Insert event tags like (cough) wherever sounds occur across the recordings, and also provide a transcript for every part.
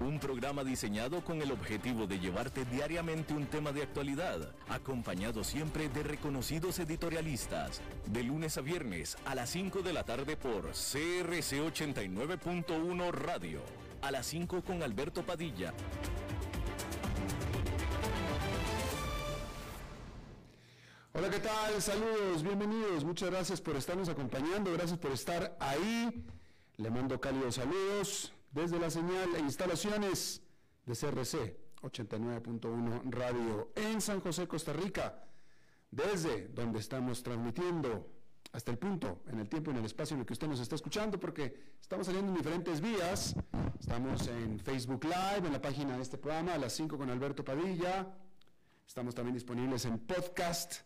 un programa diseñado con el objetivo de llevarte diariamente un tema de actualidad, acompañado siempre de reconocidos editorialistas, de lunes a viernes a las 5 de la tarde por CRC 89.1 Radio, a las 5 con Alberto Padilla. Hola, ¿qué tal? Saludos, bienvenidos. Muchas gracias por estarnos acompañando, gracias por estar ahí. Le mando cálidos saludos desde la señal e instalaciones de CRC 89.1 Radio en San José, Costa Rica, desde donde estamos transmitiendo hasta el punto, en el tiempo y en el espacio en el que usted nos está escuchando, porque estamos saliendo en diferentes vías. Estamos en Facebook Live, en la página de este programa, a las 5 con Alberto Padilla. Estamos también disponibles en podcast,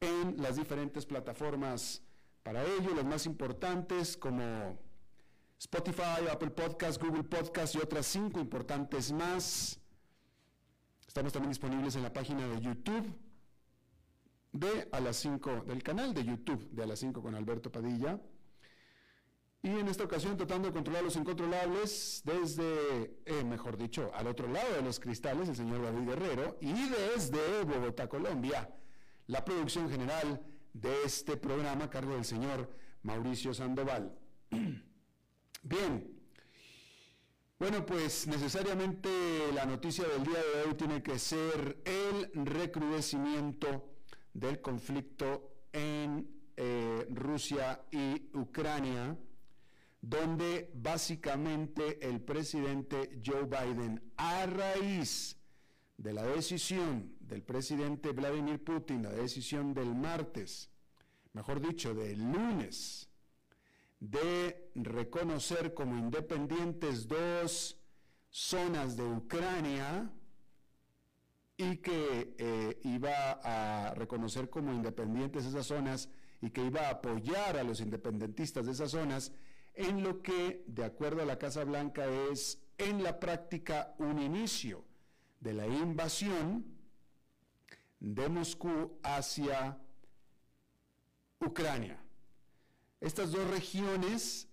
en las diferentes plataformas para ello, las más importantes como Spotify, Apple Podcast, Google Podcast y otras cinco importantes más. Estamos también disponibles en la página de YouTube de a las 5, del canal de YouTube de a las 5 con Alberto Padilla. Y en esta ocasión tratando de controlar los incontrolables desde, eh, mejor dicho, al otro lado de los cristales, el señor David Guerrero, y desde Bogotá, Colombia, la producción general de este programa, cargo del señor Mauricio Sandoval. (clears throat) Bien. Bueno, pues necesariamente la noticia del día de hoy tiene que ser el recrudecimiento del conflicto en eh, Rusia y Ucrania, donde básicamente el presidente Joe Biden, a raíz de la decisión del presidente Vladimir Putin, la decisión del martes, mejor dicho, del lunes, de reconocer como independientes dos zonas de Ucrania y que eh, iba a reconocer como independientes esas zonas y que iba a apoyar a los independentistas de esas zonas en lo que, de acuerdo a la Casa Blanca, es en la práctica un inicio de la invasión de Moscú hacia Ucrania. Estas dos regiones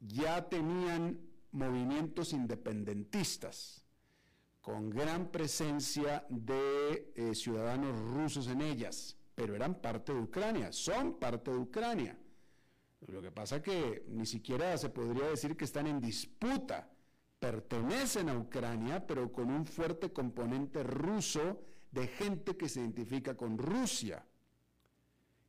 ya tenían movimientos independentistas, con gran presencia de eh, ciudadanos rusos en ellas, pero eran parte de Ucrania, son parte de Ucrania. Lo que pasa que ni siquiera se podría decir que están en disputa, pertenecen a Ucrania, pero con un fuerte componente ruso de gente que se identifica con Rusia.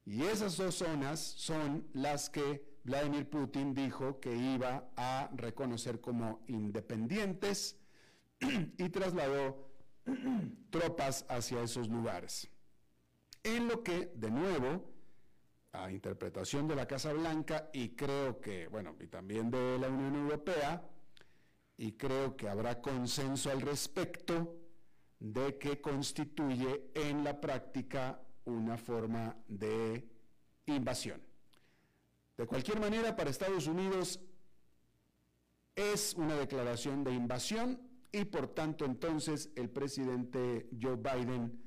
Y esas dos zonas son las que Vladimir Putin dijo que iba a reconocer como independientes (clears throat) y trasladó (clears throat) tropas hacia esos lugares. En lo que, de nuevo, a interpretación de la Casa Blanca y creo que, bueno, y también de la Unión Europea, y creo que habrá consenso al respecto de que constituye en la práctica una forma de invasión. De cualquier manera, para Estados Unidos es una declaración de invasión y por tanto entonces el presidente Joe Biden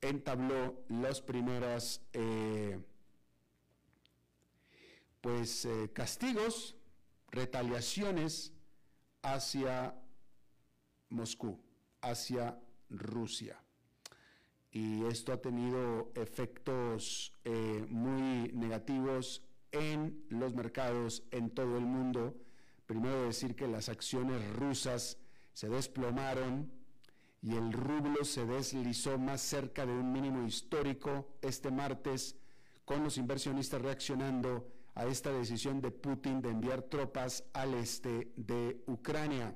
entabló los primeros eh, pues eh, castigos, retaliaciones hacia Moscú, hacia Rusia y esto ha tenido efectos eh, muy negativos en los mercados en todo el mundo. Primero decir que las acciones rusas se desplomaron y el rublo se deslizó más cerca de un mínimo histórico este martes, con los inversionistas reaccionando a esta decisión de Putin de enviar tropas al este de Ucrania.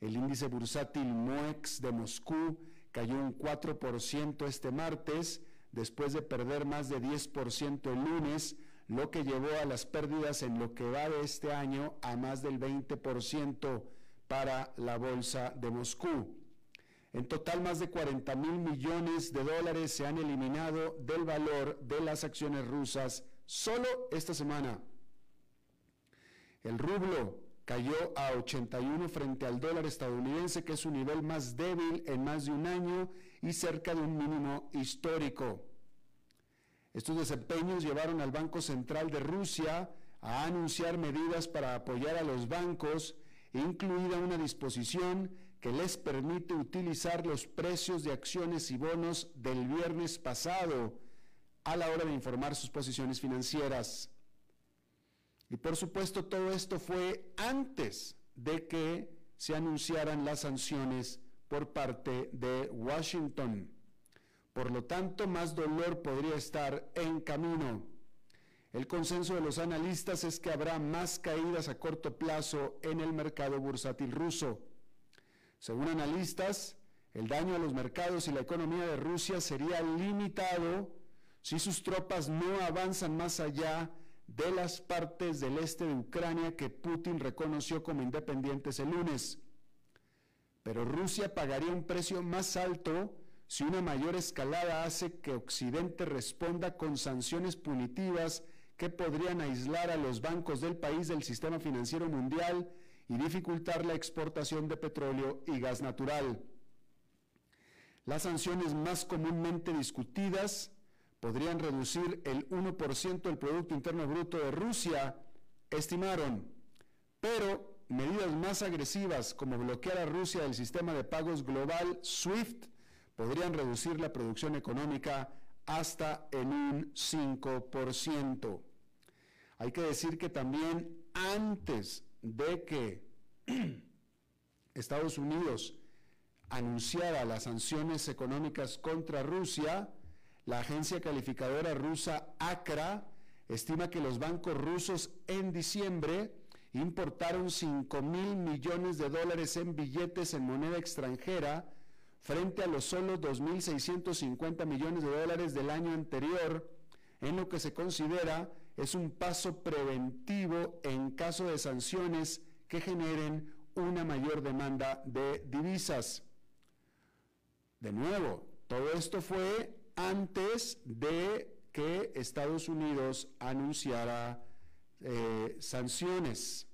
El índice bursátil MOEX de Moscú cayó un 4% este martes, después de perder más de 10% el lunes, lo que llevó a las pérdidas en lo que va de este año a más del 20% para la bolsa de Moscú. En total, más de 40 mil millones de dólares se han eliminado del valor de las acciones rusas solo esta semana. El rublo cayó a 81 frente al dólar estadounidense, que es su nivel más débil en más de un año y cerca de un mínimo histórico. Estos desempeños llevaron al Banco Central de Rusia a anunciar medidas para apoyar a los bancos, incluida una disposición que les permite utilizar los precios de acciones y bonos del viernes pasado a la hora de informar sus posiciones financieras. Y por supuesto todo esto fue antes de que se anunciaran las sanciones por parte de Washington. Por lo tanto, más dolor podría estar en camino. El consenso de los analistas es que habrá más caídas a corto plazo en el mercado bursátil ruso. Según analistas, el daño a los mercados y la economía de Rusia sería limitado si sus tropas no avanzan más allá de las partes del este de Ucrania que Putin reconoció como independientes el lunes. Pero Rusia pagaría un precio más alto si una mayor escalada hace que Occidente responda con sanciones punitivas que podrían aislar a los bancos del país del sistema financiero mundial y dificultar la exportación de petróleo y gas natural. Las sanciones más comúnmente discutidas podrían reducir el 1% del Producto Interno Bruto de Rusia, estimaron, pero medidas más agresivas como bloquear a Rusia del sistema de pagos global SWIFT podrían reducir la producción económica hasta en un 5%. Hay que decir que también antes de que (clears throat) Estados Unidos anunciara las sanciones económicas contra Rusia, la agencia calificadora rusa ACRA estima que los bancos rusos en diciembre importaron 5 mil millones de dólares en billetes en moneda extranjera frente a los solo 2.650 millones de dólares del año anterior, en lo que se considera es un paso preventivo en caso de sanciones que generen una mayor demanda de divisas. De nuevo, todo esto fue antes de que Estados Unidos anunciara eh, sanciones.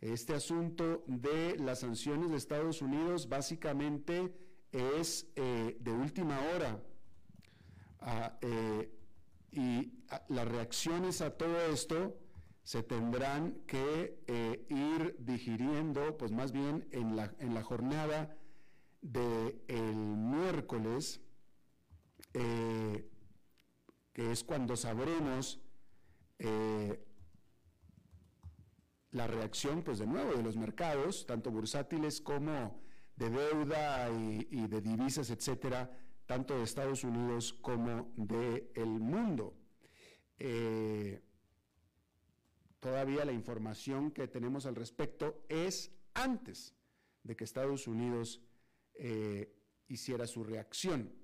Este asunto de las sanciones de Estados Unidos básicamente es eh, de última hora. Ah, eh, y ah, las reacciones a todo esto se tendrán que ir digiriendo, pues más bien en la, en la jornada del miércoles, que es cuando sabremos la reacción, pues de nuevo, de los mercados, tanto bursátiles como de deuda y, de divisas, etcétera, tanto de Estados Unidos como del el mundo. Eh, todavía la información que tenemos al respecto es antes de que Estados Unidos eh, hiciera su reacción.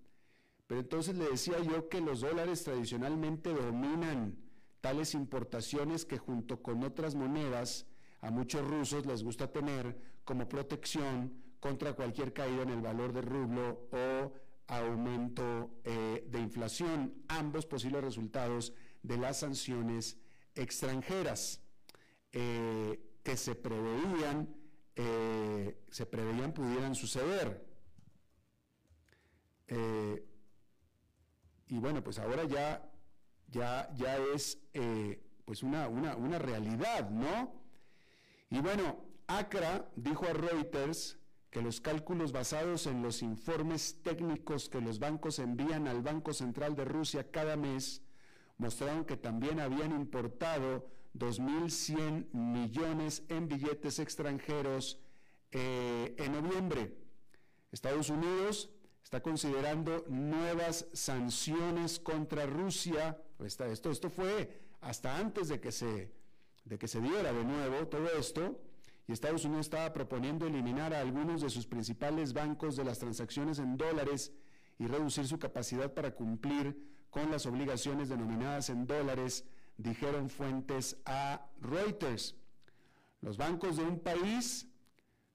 Pero entonces le decía yo que los dólares tradicionalmente dominan tales importaciones que junto con otras monedas a muchos rusos les gusta tener como protección contra cualquier caída en el valor del rublo o aumento eh, de inflación, ambos posibles resultados de las sanciones extranjeras eh, que se preveían, eh, se preveían pudieran suceder. Y bueno, pues ahora ya ya, ya es eh, pues una, una, realidad, ¿no? Y bueno, ACRA dijo a Reuters que los cálculos basados en los informes técnicos que los bancos envían al Banco Central de Rusia cada mes mostraron que también habían importado 2.100 millones en billetes extranjeros eh, en noviembre. Estados Unidos está considerando nuevas sanciones contra Rusia. Esto, fue hasta antes de que, se, de que se diera de nuevo todo esto. Y Estados Unidos estaba proponiendo eliminar a algunos de sus principales bancos de las transacciones en dólares y reducir su capacidad para cumplir con las obligaciones denominadas en dólares, dijeron fuentes a Reuters. Los bancos de un país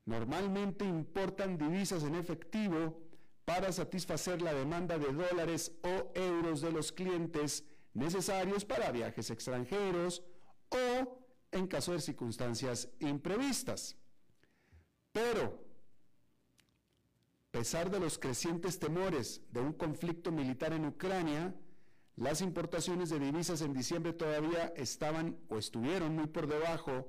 normalmente importan divisas en efectivo para satisfacer la demanda de dólares o euros de los clientes necesarios para viajes extranjeros o en caso de circunstancias imprevistas. Pero, a pesar de los crecientes temores de un conflicto militar en Ucrania, las importaciones de divisas en diciembre todavía estaban o estuvieron muy por debajo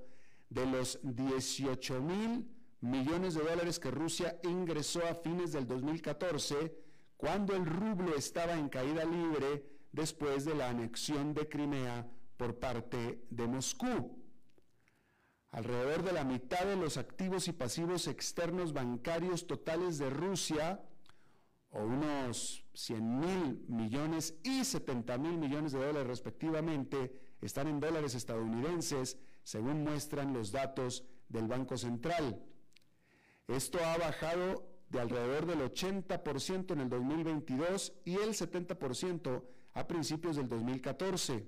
de los 18 mil millones de dólares que Rusia ingresó a fines del 2014, cuando el rublo estaba en caída libre después de la anexión de Crimea por parte de Moscú. Alrededor de la mitad de los activos y pasivos externos bancarios totales de Rusia, o unos 100 mil millones y 70 mil millones de dólares respectivamente, están en dólares estadounidenses, según muestran los datos del Banco Central. Esto ha bajado de alrededor del 80% en el 2022 y el 70% a principios del 2014.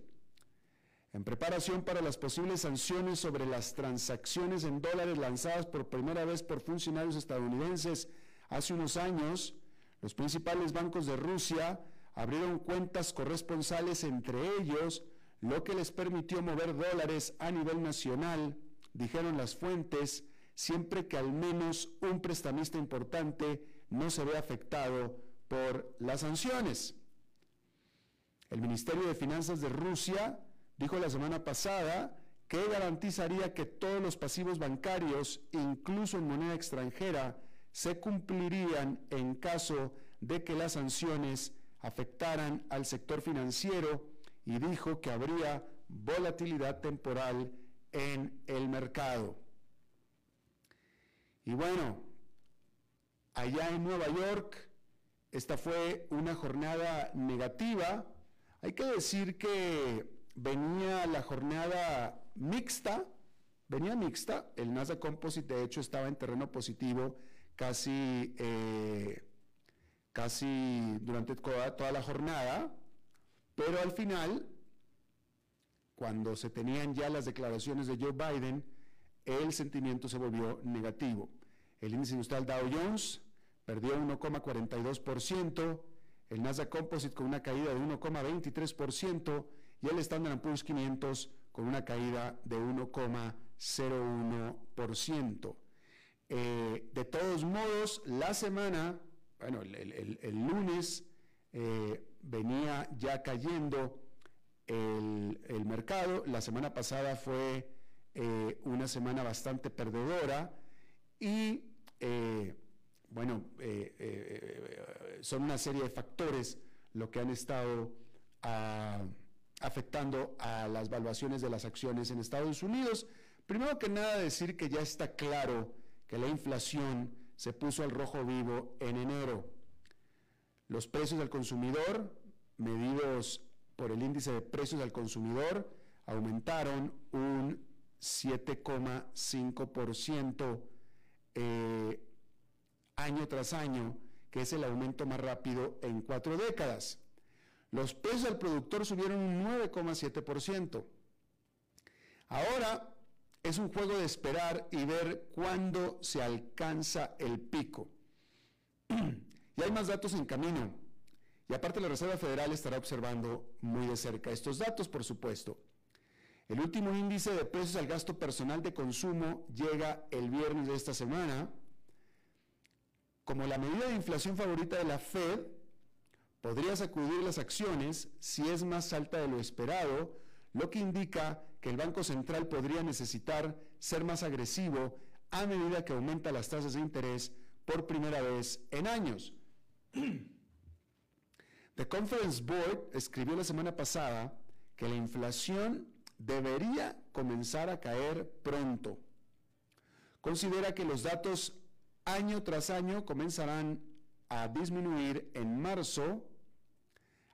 En preparación para las posibles sanciones sobre las transacciones en dólares lanzadas por primera vez por funcionarios estadounidenses hace unos años, los principales bancos de Rusia abrieron cuentas corresponsales entre ellos, lo que les permitió mover dólares a nivel nacional, dijeron las fuentes, siempre que al menos un prestamista importante no se ve afectado por las sanciones. El Ministerio de Finanzas de Rusia dijo la semana pasada que garantizaría que todos los pasivos bancarios, incluso en moneda extranjera, se cumplirían en caso de que las sanciones afectaran al sector financiero y dijo que habría volatilidad temporal en el mercado. Y bueno, allá en Nueva York, esta fue una jornada negativa. Hay que decir que venía la jornada mixta, venía mixta, el Nasdaq Composite de hecho estaba en terreno positivo casi, eh, casi durante toda la jornada, pero al final, cuando se tenían ya las declaraciones de Joe Biden, el sentimiento se volvió negativo. El índice industrial Dow Jones perdió 1,42%, el Nasdaq Composite con una caída de 1,23% y el Standard Poor's 500 con una caída de 1,01%. Eh, de todos modos, la semana, bueno, el, lunes eh, venía ya cayendo el, mercado, la semana pasada fue eh, una semana bastante perdedora, y eh, bueno, eh, eh, son una serie de factores lo que han estado ah, afectando a las valuaciones de las acciones en Estados Unidos. Primero que nada decir que ya está claro que la inflación se puso al rojo vivo en enero. Los precios del consumidor, medidos por el índice de precios del consumidor, aumentaron un 7,5% eh, año tras año, que es el aumento más rápido en cuatro décadas. Los precios al productor subieron un 9,7%. Ahora es un juego de esperar y ver cuándo se alcanza el pico. (clears throat) y hay más datos en camino. Y aparte la Reserva Federal estará observando muy de cerca estos datos, por supuesto. El último índice de precios al gasto personal de consumo llega el viernes de esta semana. Como la medida de inflación favorita de la Fed, podría sacudir las acciones si es más alta de lo esperado, lo que indica que el Banco Central podría necesitar ser más agresivo a medida que aumenta las tasas de interés por primera vez en años. (clears throat) The Conference Board escribió la semana pasada que la inflación debería comenzar a caer pronto. Considera que los datos año tras año comenzarán a disminuir en marzo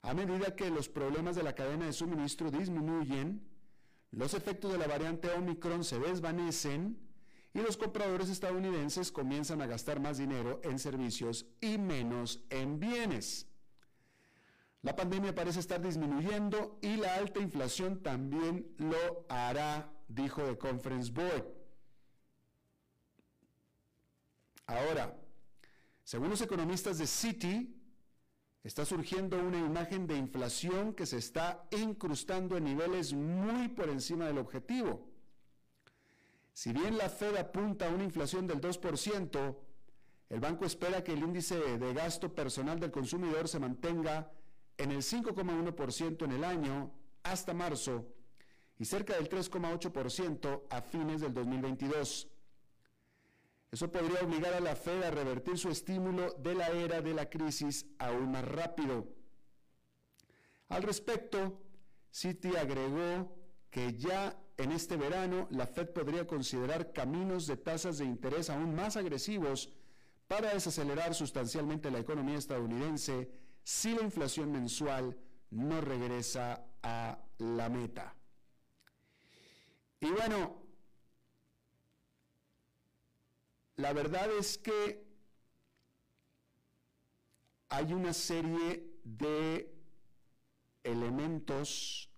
a medida que los problemas de la cadena de suministro disminuyen, los efectos de la variante Omicron se desvanecen y los compradores estadounidenses comienzan a gastar más dinero en servicios y menos en bienes. La pandemia parece estar disminuyendo y la alta inflación también lo hará, dijo The Conference Board. Ahora, según los economistas de Citi, está surgiendo una imagen de inflación que se está incrustando en niveles muy por encima del objetivo. Si bien la Fed apunta a una inflación del 2%, el banco espera que el índice de gasto personal del consumidor se mantenga en el 5,1% en el año hasta marzo y cerca del 3,8% a fines del 2022. Eso podría obligar a la Fed a revertir su estímulo de la era de la crisis aún más rápido. Al respecto, Citi agregó que ya en este verano la Fed podría considerar caminos de tasas de interés aún más agresivos para desacelerar sustancialmente la economía estadounidense si la inflación mensual no regresa a la meta. Y bueno, La verdad es que hay una serie de elementos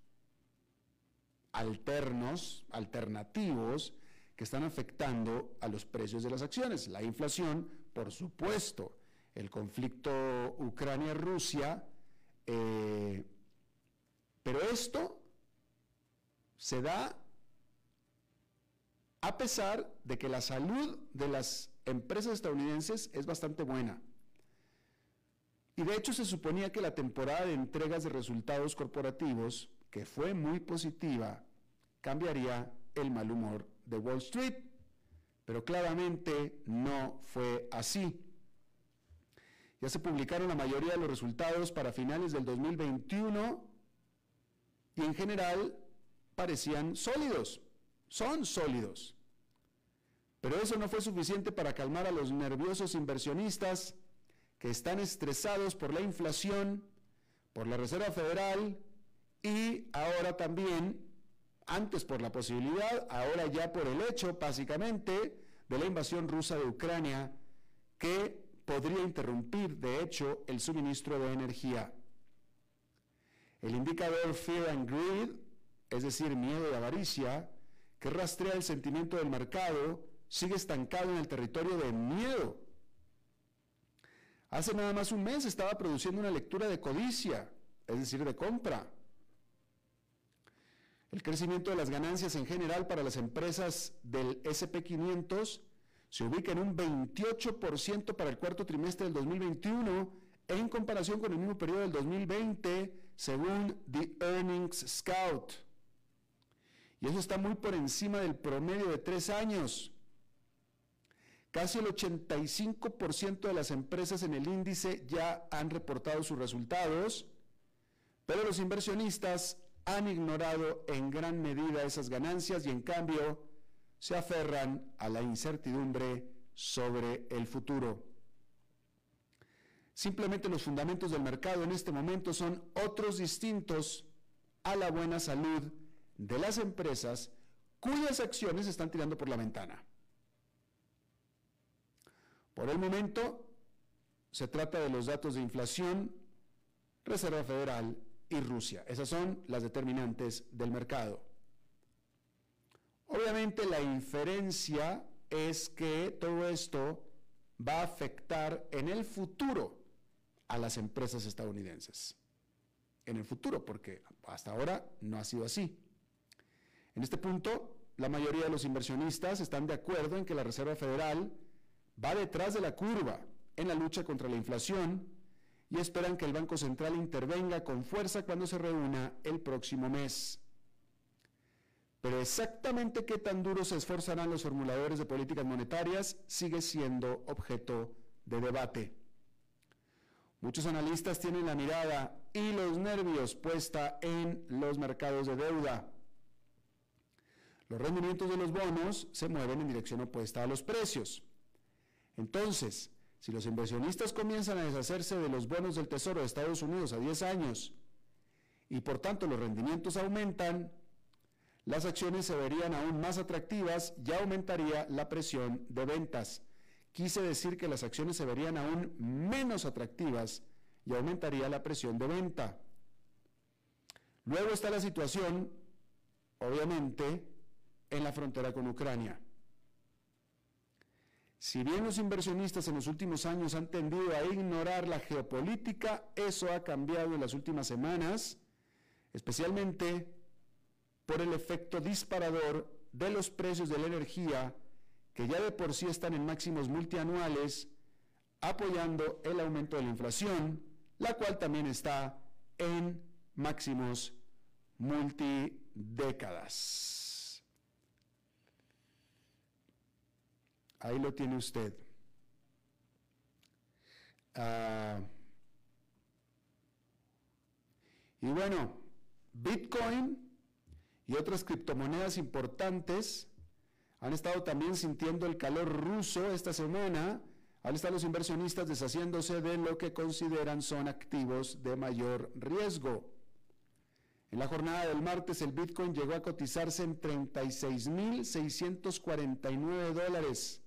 alternos, alternativos, que están afectando a los precios de las acciones. La inflación, por supuesto, el conflicto Ucrania-Rusia, eh, pero esto se da a pesar de que la salud de las empresas estadounidenses es bastante buena. Y de hecho se suponía que la temporada de entregas de resultados corporativos, que fue muy positiva, cambiaría el mal humor de Wall Street, pero claramente no fue así. Ya se publicaron la mayoría de los resultados para finales del 2021 y en general parecían sólidos, son sólidos. Pero eso no fue suficiente para calmar a los nerviosos inversionistas que están estresados por la inflación, por la Reserva Federal y ahora también, antes por la posibilidad, ahora ya por el hecho, básicamente, de la invasión rusa de Ucrania, que podría interrumpir, de hecho, el suministro de energía. El indicador Fear and Greed, es decir, miedo y avaricia, que rastrea el sentimiento del mercado, sigue estancado en el territorio de miedo. Hace nada más un mes estaba produciendo una lectura de codicia, es decir, de compra. El crecimiento de las ganancias en general para las empresas del SP500 se ubica en un 28% para el cuarto trimestre del 2021 en comparación con el mismo periodo del 2020, según The Earnings Scout. Y eso está muy por encima del promedio de tres años. Casi el 85% de las empresas en el índice ya han reportado sus resultados, pero los inversionistas han ignorado en gran medida esas ganancias y en cambio se aferran a la incertidumbre sobre el futuro. Simplemente los fundamentos del mercado en este momento son otros distintos a la buena salud de las empresas cuyas acciones están tirando por la ventana. Por el momento, se trata de los datos de inflación, Reserva Federal y Rusia. Esas son las determinantes del mercado. Obviamente la inferencia es que todo esto va a afectar en el futuro a las empresas estadounidenses. En el futuro, porque hasta ahora no ha sido así. En este punto, la mayoría de los inversionistas están de acuerdo en que la Reserva Federal va detrás de la curva en la lucha contra la inflación y esperan que el Banco Central intervenga con fuerza cuando se reúna el próximo mes. Pero exactamente qué tan duros se esforzarán los formuladores de políticas monetarias sigue siendo objeto de debate. Muchos analistas tienen la mirada y los nervios puesta en los mercados de deuda. Los rendimientos de los bonos se mueven en dirección opuesta a los precios. Entonces, si los inversionistas comienzan a deshacerse de los bonos del Tesoro de Estados Unidos a 10 años y por tanto los rendimientos aumentan, las acciones se verían aún más atractivas y aumentaría la presión de ventas. Quise decir que las acciones se verían aún menos atractivas y aumentaría la presión de venta. Luego está la situación, obviamente, en la frontera con Ucrania. Si bien los inversionistas en los últimos años han tendido a ignorar la geopolítica, eso ha cambiado en las últimas semanas, especialmente por el efecto disparador de los precios de la energía, que ya de por sí están en máximos multianuales, apoyando el aumento de la inflación, la cual también está en máximos multidécadas. Ahí lo tiene usted. Ah, y bueno, Bitcoin y otras criptomonedas importantes han estado también sintiendo el calor ruso esta semana. Han estado los inversionistas deshaciéndose de lo que consideran son activos de mayor riesgo. En la jornada del martes el Bitcoin llegó a cotizarse en 36.649 dólares,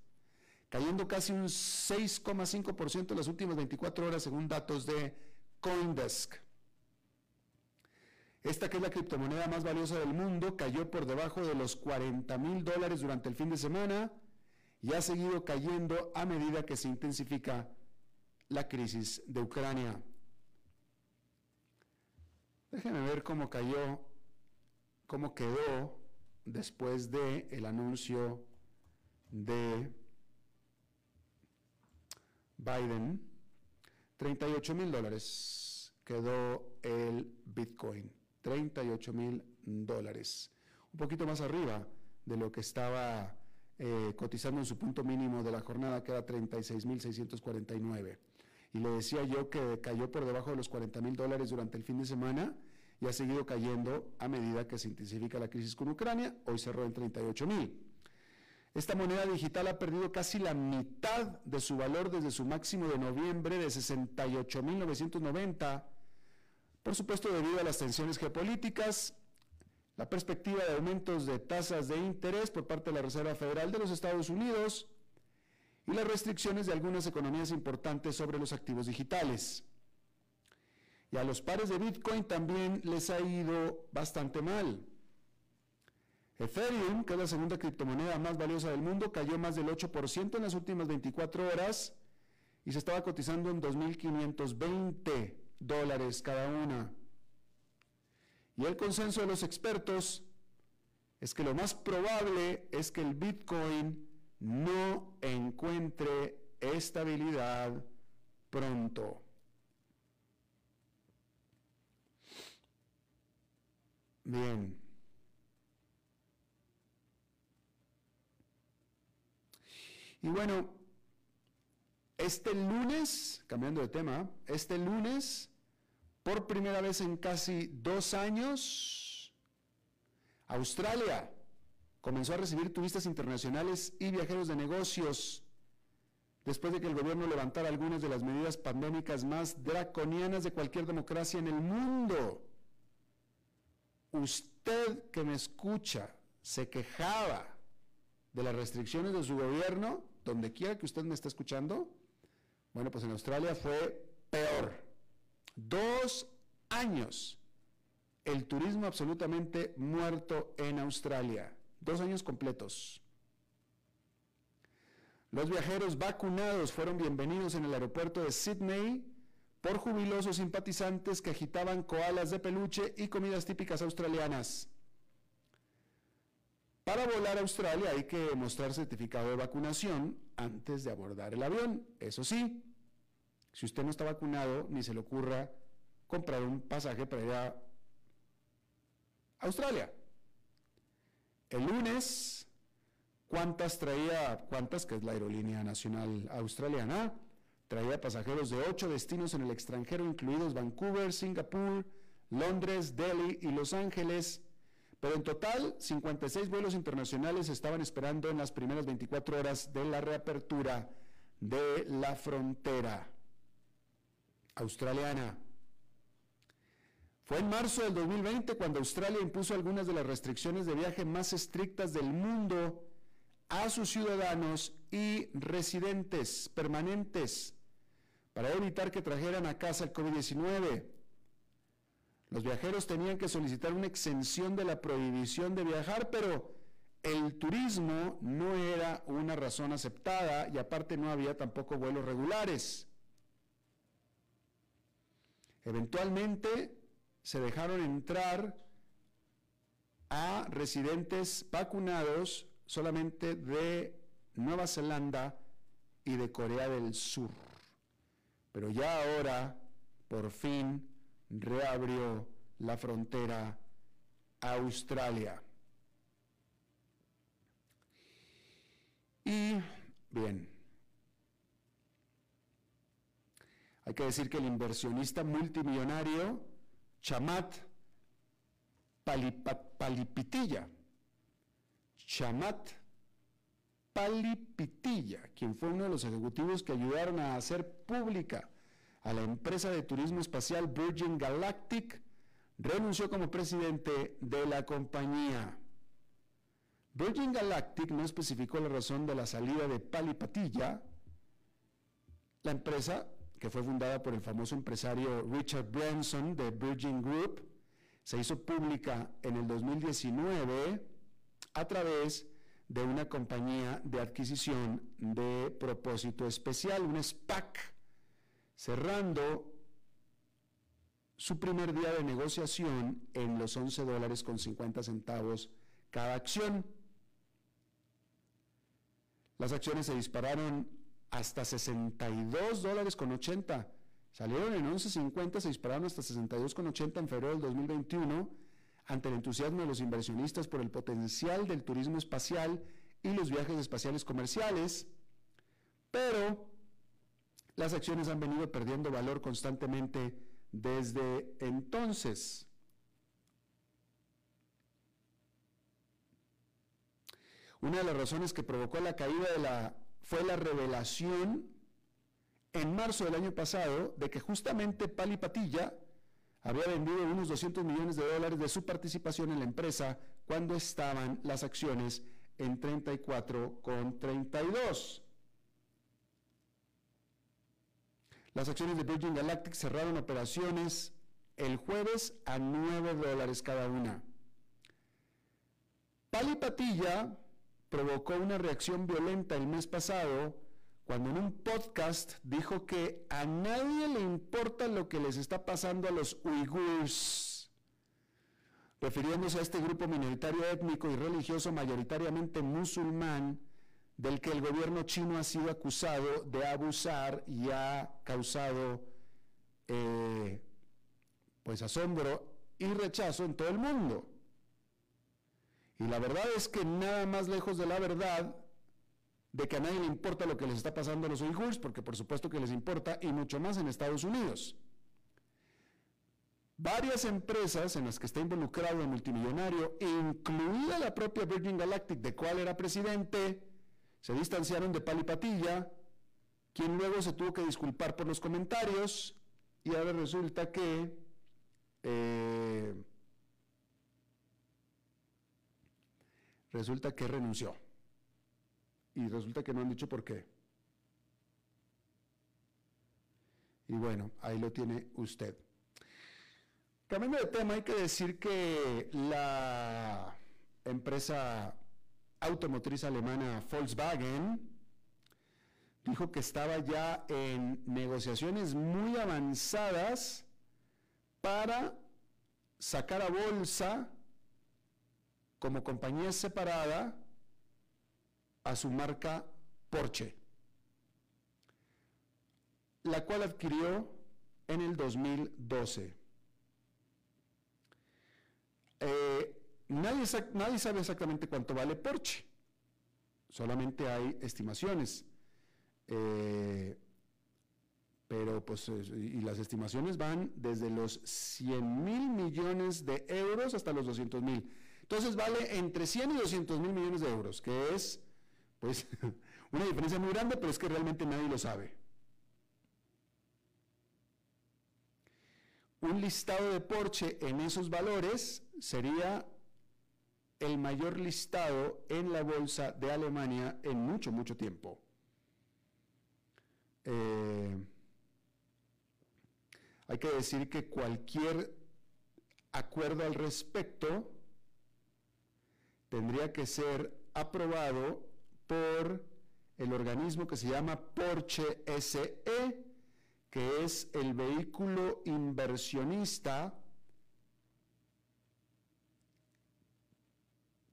cayendo casi un 6,5% en las últimas 24 horas según datos de Coindesk. Esta que es la criptomoneda más valiosa del mundo cayó por debajo de los 40 mil dólares durante el fin de semana y ha seguido cayendo a medida que se intensifica la crisis de Ucrania. Déjenme ver cómo cayó, cómo quedó después el anuncio de Biden. 38 mil dólares quedó el Bitcoin. 38 mil dólares. Un poquito más arriba de lo que estaba eh, cotizando en su punto mínimo de la jornada, que era 36 mil 649. Y le decía yo que cayó por debajo de los 40 mil dólares durante el fin de semana y ha seguido cayendo a medida que se intensifica la crisis con Ucrania. Hoy cerró en 38 mil. Esta moneda digital ha perdido casi la mitad de su valor desde su máximo de noviembre de 68.990 por supuesto, debido a las tensiones geopolíticas, la perspectiva de aumentos de tasas de interés por parte de la Reserva Federal de los Estados Unidos y las restricciones de algunas economías importantes sobre los activos digitales. Y a los pares de Bitcoin también les ha ido bastante mal. Ethereum, que es la segunda criptomoneda más valiosa del mundo, cayó más del 8% en las últimas 24 horas y se estaba cotizando en 2.520 dólares cada una. Y el consenso de los expertos es que lo más probable es que el Bitcoin no encuentre estabilidad pronto. Bien. Y bueno, este lunes, cambiando de tema, este lunes, por primera vez en casi dos años, Australia comenzó a recibir turistas internacionales y viajeros de negocios después de que el gobierno levantara algunas de las medidas pandémicas más draconianas de cualquier democracia en el mundo. Usted que me escucha se quejaba de las restricciones de su gobierno, donde quiera que usted me esté escuchando, bueno, pues en Australia fue peor. Dos años. El turismo absolutamente muerto en Australia. Dos años completos. Los viajeros vacunados fueron bienvenidos en el aeropuerto de Sydney por jubilosos simpatizantes que agitaban koalas de peluche y comidas típicas australianas. Para volar a Australia hay que mostrar certificado de vacunación antes de abordar el avión. Eso sí, si usted no está vacunado, ni se le ocurra comprar un pasaje para ir a Australia. El lunes, ¿cuántas traía, cuántas, que es la aerolínea nacional australiana? Traía pasajeros de ocho destinos en el extranjero, incluidos Vancouver, Singapur, Londres, Delhi y Los Ángeles pero en total, 56 vuelos internacionales estaban esperando en las primeras 24 horas de la reapertura de la frontera australiana. Fue en marzo del 2020 cuando Australia impuso algunas de las restricciones de viaje más estrictas del mundo a sus ciudadanos y residentes permanentes para evitar que trajeran a casa el COVID-19. Los viajeros tenían que solicitar una exención de la prohibición de viajar, pero el turismo no era una razón aceptada y aparte no había tampoco vuelos regulares. Eventualmente se dejaron entrar a residentes vacunados solamente de Nueva Zelanda y de Corea del Sur. Pero ya ahora, por fin, reabrió la frontera a Australia. Y bien, hay que decir que el inversionista multimillonario Chamat Palipitilla, Chamat Palipitilla, quien fue uno de los ejecutivos que ayudaron a hacer pública a la empresa de turismo espacial Virgin Galactic, renunció como presidente de la compañía. Virgin Galactic no especificó la razón de la salida de Palipatilla, la empresa que fue fundada por el famoso empresario Richard Branson de Virgin Group, se hizo pública en el 2019 a través de una compañía de adquisición de propósito especial, un SPAC, cerrando su primer día de negociación en los 11 dólares con 50 centavos cada acción. Las acciones se dispararon hasta 62 dólares con 80. Salieron en 11.50, se dispararon hasta 62 con 80 en febrero del 2021 ante el entusiasmo de los inversionistas por el potencial del turismo espacial y los viajes espaciales comerciales, pero las acciones han venido perdiendo valor constantemente desde entonces. Una de las razones que provocó la caída de la, fue la revelación en marzo del año pasado de que justamente Pali Patilla había vendido unos 200 millones de dólares de su participación en la empresa cuando estaban las acciones en 34,32. Las acciones de Virgin Galactic cerraron operaciones el jueves a 9 dólares cada una. Pali Patilla provocó una reacción violenta el mes pasado cuando en un podcast dijo que a nadie le importa lo que les está pasando a los uigurs, refiriéndose a este grupo minoritario étnico y religioso mayoritariamente musulmán del que el gobierno chino ha sido acusado de abusar y ha causado eh, pues asombro y rechazo en todo el mundo. Y la verdad es que nada más lejos de la verdad de que a nadie le importa lo que les está pasando a los uigures, porque por supuesto que les importa, y mucho más en Estados Unidos. Varias empresas en las que está involucrado el multimillonario, incluida la propia Virgin Galactic, de cual era presidente, se distanciaron de Palipatilla, quien luego se tuvo que disculpar por los comentarios, y ahora resulta que eh, resulta que renunció. Y resulta que no han dicho por qué. Y bueno, ahí lo tiene usted. Cambiando de tema, hay que decir que la empresa automotriz alemana Volkswagen dijo que estaba ya en negociaciones muy avanzadas para sacar a bolsa como compañía separada a su marca Porsche, la cual adquirió en el 2012. Eh, nadie, nadie sabe exactamente cuánto vale Porsche, solamente hay estimaciones. Eh, pero pues, y las estimaciones van desde los 100 mil millones de euros hasta los 200 mil. Entonces vale entre 100 y 200 mil millones de euros, que es pues (laughs) una diferencia muy grande, pero es que realmente nadie lo sabe. Un listado de Porsche en esos valores sería el mayor listado en la bolsa de Alemania en mucho, mucho tiempo. Eh, hay que decir que cualquier acuerdo al respecto tendría que ser aprobado por el organismo que se llama Porsche SE, que es el vehículo inversionista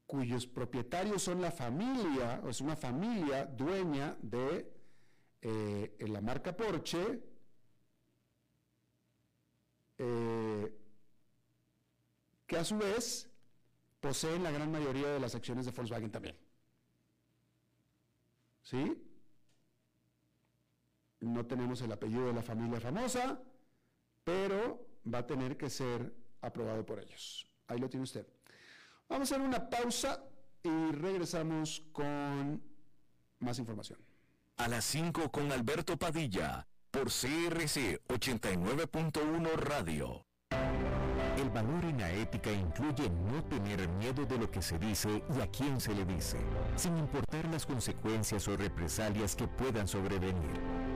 cuyos propietarios son la familia, es una familia dueña de eh, la marca Porsche, eh, que a su vez poseen la gran mayoría de las acciones de Volkswagen también. ¿Sí? No tenemos el apellido de la familia famosa, pero va a tener que ser aprobado por ellos. Ahí lo tiene usted. Vamos a hacer una pausa y regresamos con más información. A las 5 con Alberto Padilla, por CRC 89.1 Radio. El valor en la ética incluye no tener miedo de lo que se dice y a quién se le dice, sin importar las consecuencias o represalias que puedan sobrevenir.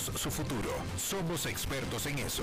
su futuro. Somos expertos en eso.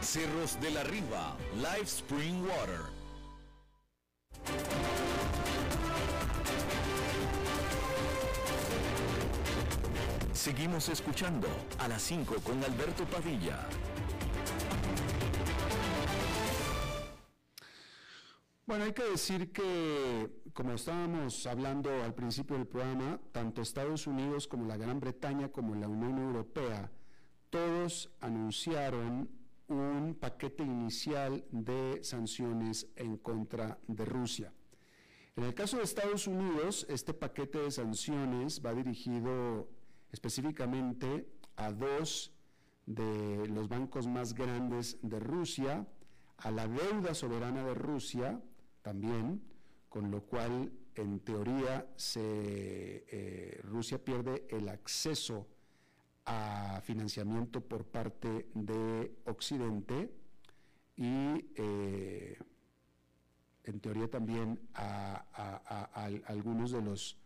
Cerros de la Riva, Live Spring Water. Seguimos escuchando a las 5 con Alberto Padilla. Bueno, hay que decir que, como estábamos hablando al principio del programa, tanto Estados Unidos como la Gran Bretaña como la Unión Europea, todos anunciaron un paquete inicial de sanciones en contra de Rusia. En el caso de Estados Unidos, este paquete de sanciones va dirigido específicamente a dos de los bancos más grandes de Rusia, a la deuda soberana de Rusia también, con lo cual en teoría eh, Rusia pierde el acceso a financiamiento por parte de Occidente y eh, en teoría también a, algunos de los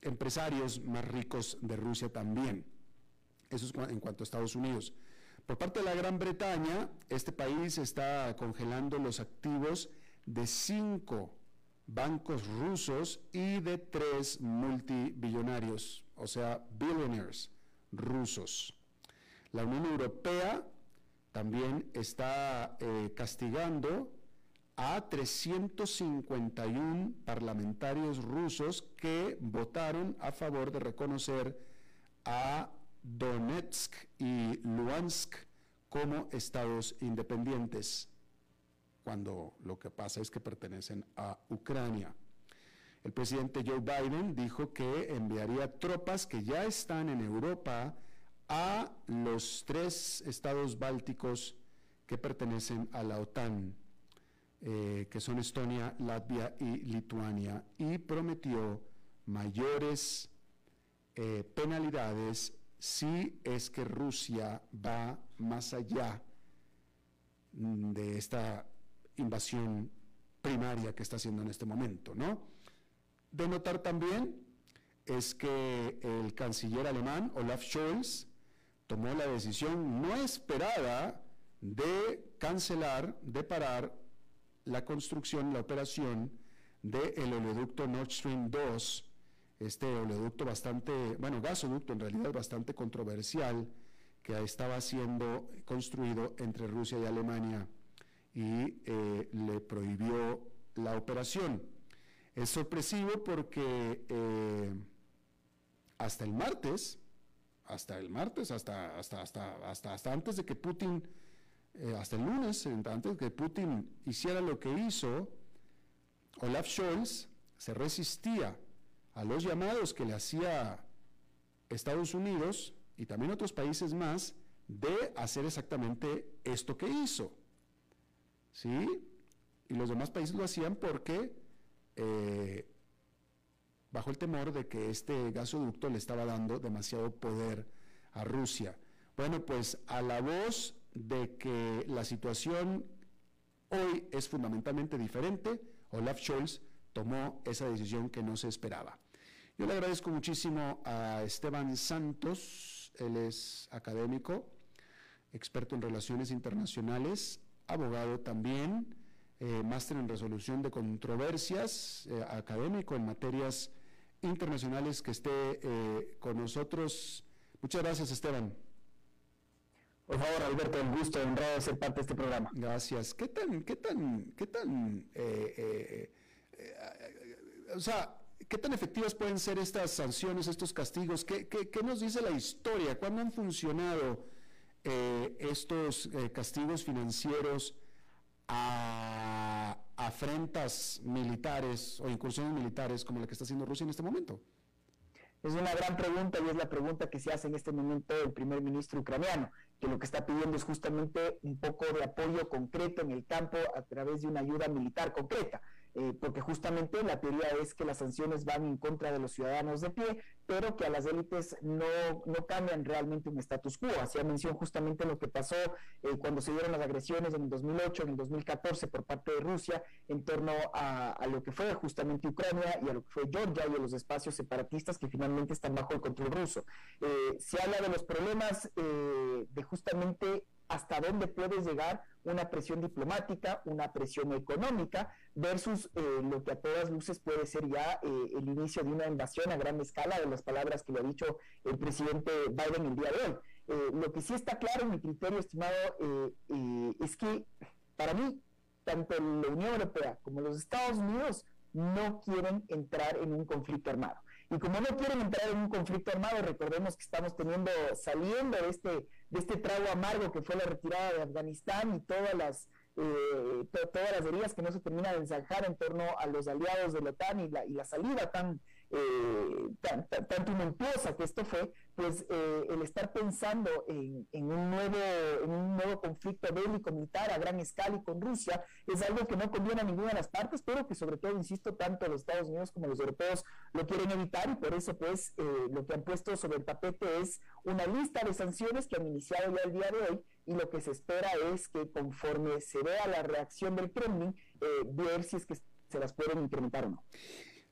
empresarios más ricos de Rusia también. Eso es en cuanto a Estados Unidos. Por parte de la Gran Bretaña, este país está congelando los activos de cinco bancos rusos y de tres multibillonarios, o sea, billionaires rusos. La Unión Europea también está eh, castigando a 351 parlamentarios rusos que votaron a favor de reconocer a Donetsk y Luhansk como estados independientes cuando lo que pasa es que pertenecen a Ucrania. El presidente Joe Biden dijo que enviaría tropas que ya están en Europa a los tres estados bálticos que pertenecen a la OTAN, eh, que son Estonia, Latvia y Lituania, y prometió mayores eh, penalidades si es que Rusia va más allá de esta invasión primaria que está haciendo en este momento, ¿no? De notar también es que el canciller alemán Olaf Scholz tomó la decisión no esperada de cancelar, de parar la construcción, la operación del oleoducto Nord Stream 2, este oleoducto bastante, bueno, gasoducto en realidad bastante controversial que estaba siendo construido entre Rusia y Alemania y eh, le prohibió la operación. Es sorpresivo porque eh, hasta el martes, hasta el martes, hasta, hasta, hasta, hasta, antes de que Putin, eh, hasta el lunes, antes de que Putin hiciera lo que hizo, Olaf Scholz se resistía a los llamados que le hacía Estados Unidos y también otros países más de hacer exactamente esto que hizo. ¿Sí? Y los demás países lo hacían porque eh, bajo el temor de que este gasoducto le estaba dando demasiado poder a Rusia. Bueno, pues a la voz de que la situación hoy es fundamentalmente diferente, Olaf Scholz tomó esa decisión que no se esperaba. Yo le agradezco muchísimo a Esteban Santos, él es académico, experto en relaciones internacionales, abogado también, eh, máster en resolución de controversias, eh, académico en materias internacionales que esté eh, con nosotros. Muchas gracias, Esteban. Por favor, Alberto, un gusto, honrado de ser parte de este programa. Gracias. ¿Qué tan, qué tan, qué tan, o sea, qué tan efectivas pueden ser estas sanciones, estos castigos? ¿Qué, qué, qué nos dice la historia? ¿Cuándo han funcionado estos castigos financieros? A afrentas militares o incursiones militares como la que está haciendo Rusia en este momento? Es una gran pregunta y es la pregunta que se hace en este momento el primer ministro ucraniano, que lo que está pidiendo es justamente un poco de apoyo concreto en el campo a través de una ayuda militar concreta. Eh, porque justamente la teoría es que las sanciones van en contra de los ciudadanos de pie, pero que a las élites no, no cambian realmente un status quo. Hacía mención justamente lo que pasó eh, cuando se dieron las agresiones en el 2008, en el 2014 por parte de Rusia en torno a, lo que fue justamente Ucrania y a lo que fue Georgia y a los espacios separatistas que finalmente están bajo el control ruso. Eh, se habla de los problemas de justamente hasta dónde puede llegar una presión diplomática, una presión económica, versus eh, lo que a todas luces puede ser ya eh, el inicio de una invasión a gran escala, de las palabras que le ha dicho el presidente Biden el día de hoy. Eh, lo que sí está claro en mi criterio, estimado, es que para mí, tanto la Unión Europea como los Estados Unidos no quieren entrar en un conflicto armado. Y como no quieren entrar en un conflicto armado, recordemos que estamos teniendo, saliendo de este, de este trago amargo que fue la retirada de Afganistán y todas las, eh, todas las heridas que no se terminan de ensanjar en torno a los aliados de la OTAN y la, y la salida tan eh, tan, tan, tumultuosa que esto fue, pues eh, el estar pensando en, un nuevo, en un nuevo conflicto bélico militar a gran escala y con Rusia es algo que no conviene a ninguna de las partes, pero que sobre todo, insisto, tanto los Estados Unidos como los europeos lo quieren evitar y por eso pues eh, lo que han puesto sobre el tapete es una lista de sanciones que han iniciado ya el día de hoy y lo que se espera es que conforme se vea la reacción del Kremlin, ver si es que se las pueden incrementar o no.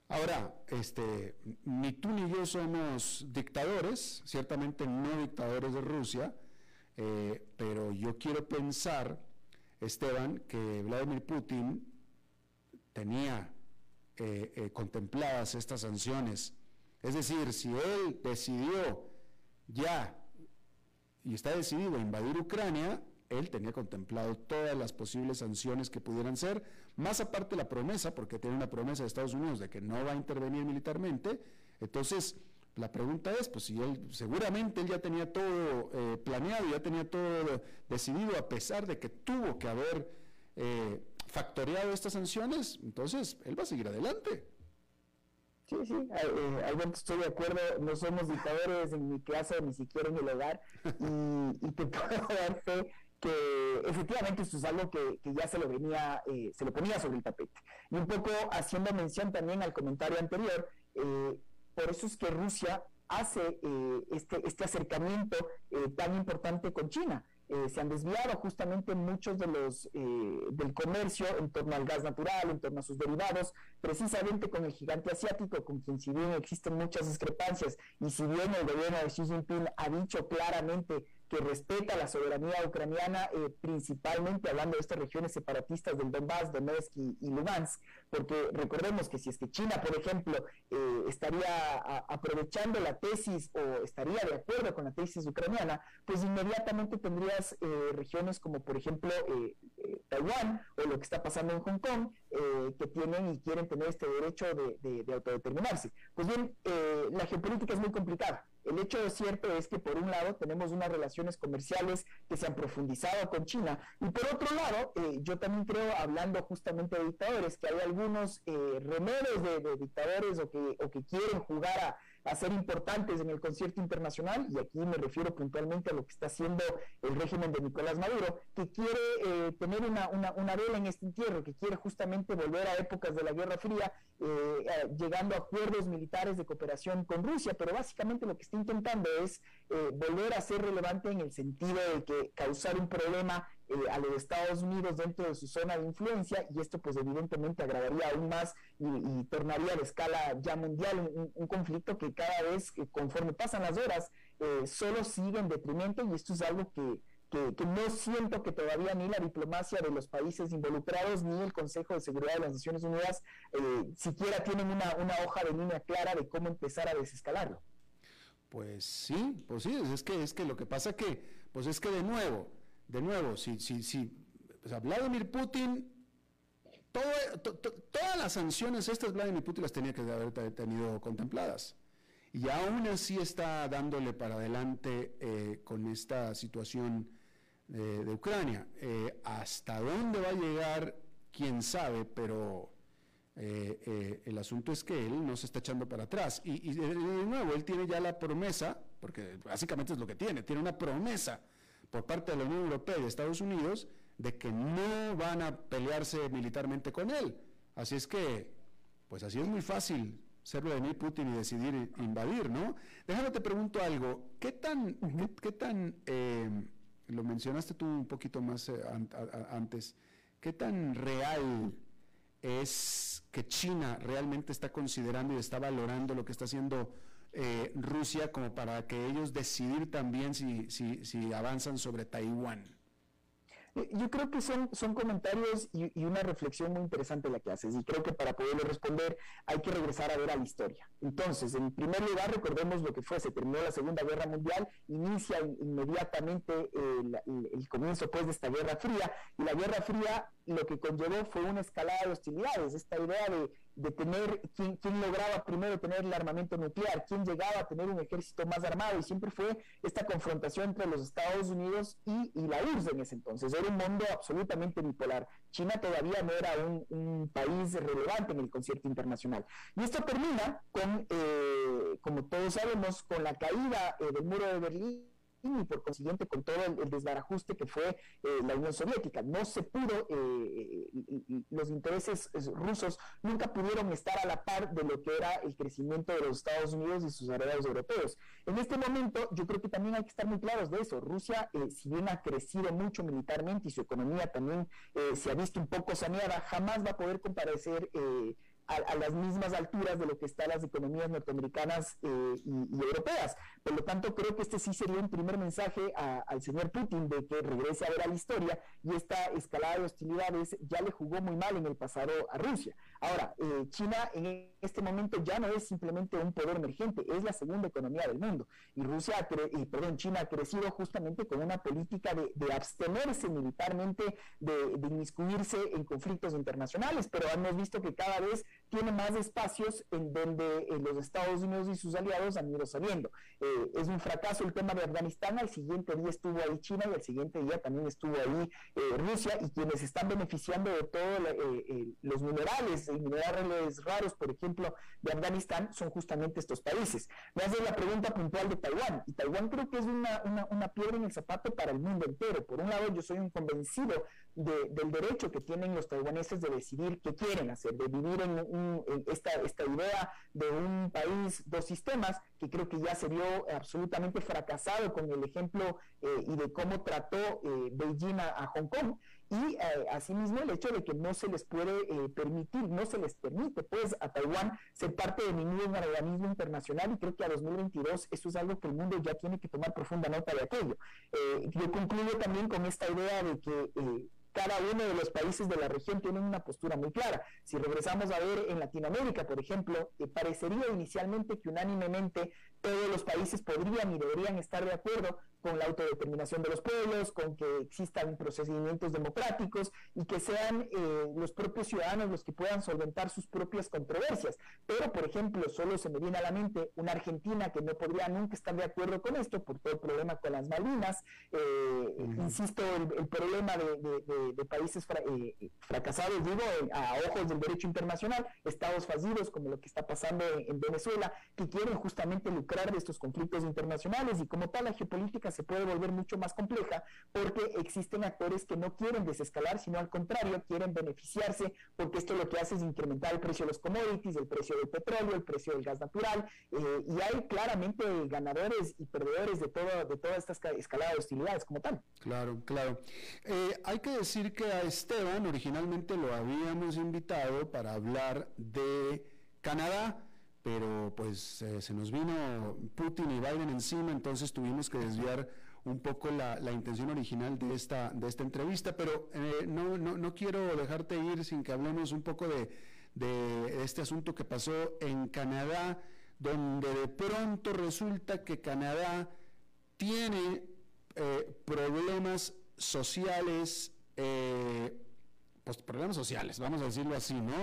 Ahora, este, ni tú ni yo somos dictadores, ciertamente no dictadores de Rusia, eh, pero yo quiero pensar, Esteban, que Vladimir Putin tenía eh, eh, contempladas estas sanciones. Es decir, si él decidió ya y está decidido a invadir Ucrania, él tenía contemplado todas las posibles sanciones que pudieran ser, más aparte la promesa, porque tiene una promesa de Estados Unidos de que no va a intervenir militarmente, entonces la pregunta es, pues si él, seguramente él ya tenía todo eh, planeado, ya tenía todo decidido, a pesar de que tuvo que haber eh, factoreado estas sanciones, entonces él va a seguir adelante. Sí, sí, eh, Alberto, estoy de acuerdo, no somos dictadores en mi casa, ni siquiera en el hogar, y, y te (laughs) puedo dar fe que efectivamente esto es algo que, ya se lo venía, eh, se lo ponía sobre el tapete. Y un poco haciendo mención también al comentario anterior, eh, por eso es que Rusia hace este, este acercamiento tan importante con China. Eh, se han desviado justamente muchos de los eh, del comercio en torno al gas natural, en torno a sus derivados, precisamente con el gigante asiático, con quien si bien existen muchas discrepancias y si bien el gobierno de Xi Jinping ha dicho claramente que respeta la soberanía ucraniana, eh, principalmente hablando de estas regiones separatistas del Donbass, Donetsk y, Lugansk, porque recordemos que si es que China, por ejemplo, eh, estaría aprovechando la tesis o estaría de acuerdo con la tesis ucraniana, pues inmediatamente tendrías eh, regiones como, por ejemplo, Taiwán o lo que está pasando en Hong Kong, que tienen y quieren tener este derecho de autodeterminarse. Pues bien, la geopolítica es muy complicada el hecho cierto es que por un lado tenemos unas relaciones comerciales que se han profundizado con China y por otro lado, eh, yo también creo, hablando justamente de dictadores, que hay algunos eh, remedios de, dictadores o que, o que quieren jugar a a ser importantes en el concierto internacional, y aquí me refiero puntualmente a lo que está haciendo el régimen de Nicolás Maduro, que quiere eh, tener una, una, vela en este entierro, que quiere justamente volver a épocas de la Guerra Fría, eh, llegando a acuerdos militares de cooperación con Rusia, pero básicamente lo que está intentando es eh, volver a ser relevante en el sentido de que causar un problema eh, a los Estados Unidos dentro de su zona de influencia y esto pues evidentemente agravaría aún más y, tornaría de escala ya mundial un, conflicto que cada vez conforme pasan las horas eh, solo sigue en detrimento y esto es algo que, que, no siento que todavía ni la diplomacia de los países involucrados ni el Consejo de Seguridad de las Naciones Unidas eh, siquiera tienen una, una hoja de línea clara de cómo empezar a desescalarlo. Pues sí, pues sí, es que, es que lo que pasa que, pues es que de nuevo, de nuevo, si, si, si Vladimir Putin, todas las sanciones estas Vladimir Putin las tenía que haber tenido contempladas. Y aún así está dándole para adelante eh, con esta situación de, Ucrania. Eh, ¿Hasta dónde va a llegar? Quién sabe, pero eh, el asunto es que él no se está echando para atrás. Y, y de nuevo, él tiene ya la promesa, porque básicamente es lo que tiene, tiene una promesa por parte de la Unión Europea y de Estados Unidos de que no van a pelearse militarmente con él. Así es que, pues así es muy fácil ser Vladimir Putin y decidir invadir, ¿no? Déjame te pregunto algo, ¿qué tan, qué, tan eh, lo mencionaste tú un poquito más eh, antes, qué tan real es que China realmente está considerando y está valorando lo que está haciendo eh, Rusia como para que ellos decidir también si, si, si avanzan sobre Taiwán? Eh, yo creo que son, son comentarios y, una reflexión muy interesante la que haces y creo que para poderle responder hay que regresar a ver a la historia. Entonces, en primer lugar, recordemos lo que fue, se terminó la Segunda Guerra Mundial, inicia inmediatamente el, el, comienzo pues de esta Guerra Fría y la Guerra Fría lo que conllevó fue una escalada de hostilidades, esta idea de de tener quién, lograba primero tener el armamento nuclear, quién llegaba a tener un ejército más armado, y siempre fue esta confrontación entre los Estados Unidos y, la URSS en ese entonces. Era un mundo absolutamente bipolar. China todavía no era un, país relevante en el concierto internacional. Y esto termina con, eh, como todos sabemos, con la caída eh, del muro de Berlín y por consiguiente con todo el, desbarajuste que fue eh, la Unión Soviética. No se pudo, eh, los intereses rusos nunca pudieron estar a la par de lo que era el crecimiento de los Estados Unidos y sus aliados europeos. En este momento yo creo que también hay que estar muy claros de eso. Rusia, eh, si bien ha crecido mucho militarmente y su economía también se ha visto un poco saneada, jamás va a poder comparecer a, las mismas alturas de lo que están las economías norteamericanas eh, y, europeas. Por lo tanto, creo que este sí sería un primer mensaje al señor Putin de que regrese a ver a la historia y esta escalada de hostilidades ya le jugó muy mal en el pasado a Rusia. Ahora, eh, China en este momento ya no es simplemente un poder emergente, es la segunda economía del mundo. Y Rusia, y, perdón, China ha crecido justamente con una política de, abstenerse militarmente de, de inmiscuirse en conflictos internacionales, pero hemos visto que cada vez tiene más espacios en donde eh, los Estados Unidos y sus aliados han ido saliendo. Eh, es un fracaso el tema de Afganistán, al siguiente día estuvo ahí China y al siguiente día también estuvo ahí eh, Rusia y quienes están beneficiando de todos los minerales minerales raros, por ejemplo, de Afganistán son justamente estos países. Me haces la pregunta puntual de Taiwán y Taiwán creo que es una, una piedra en el zapato para el mundo entero. Por un lado, yo soy un convencido del derecho que tienen los taiwaneses de decidir qué quieren hacer, de vivir en, esta, esta idea de un país, dos sistemas, que creo que ya se vio absolutamente fracasado con el ejemplo eh, y de cómo trató eh, Beijing a, Hong Kong y eh, asimismo el hecho de que no se les puede eh, permitir, no se les permite pues a Taiwán ser parte de ningún organismo internacional y creo que a 2022 eso es algo que el mundo ya tiene que tomar profunda nota de aquello. Eh, yo concluyo también con esta idea de que cada uno de los países de la región tiene una postura muy clara. Si regresamos a ver en Latinoamérica, por ejemplo, parecería inicialmente que unánimemente todos los países podrían y deberían estar de acuerdo con la autodeterminación de los pueblos, con que existan procedimientos democráticos y que sean eh, los propios ciudadanos los que puedan solventar sus propias controversias. Pero, por ejemplo, solo se me viene a la mente una Argentina que no podría nunca estar de acuerdo con esto por todo el problema con las Malvinas, eh, insisto, el, problema de, países eh, fracasados, digo, a ojos del derecho internacional, estados fallidos como lo que está pasando en Venezuela, que quieren justamente lucrar de estos conflictos internacionales y como tal la geopolítica se puede volver mucho más compleja porque existen actores que no quieren desescalar, sino al contrario, quieren beneficiarse porque esto lo que hace es incrementar el precio de los commodities, el precio del petróleo, el precio del gas natural, eh, y hay claramente ganadores y perdedores de, todo, de toda esta escalada de hostilidades como tal. Claro, claro. Eh, hay que decir que a Esteban originalmente lo habíamos invitado para hablar de Canadá pero pues eh, se nos vino Putin y Biden encima, entonces tuvimos que desviar un poco la, intención original de esta, de esta entrevista, pero eh, no, no, no, quiero dejarte ir sin que hablemos un poco de, de este asunto que pasó en Canadá, donde de pronto resulta que Canadá tiene eh, problemas sociales, pues problemas sociales, vamos a decirlo así, ¿no?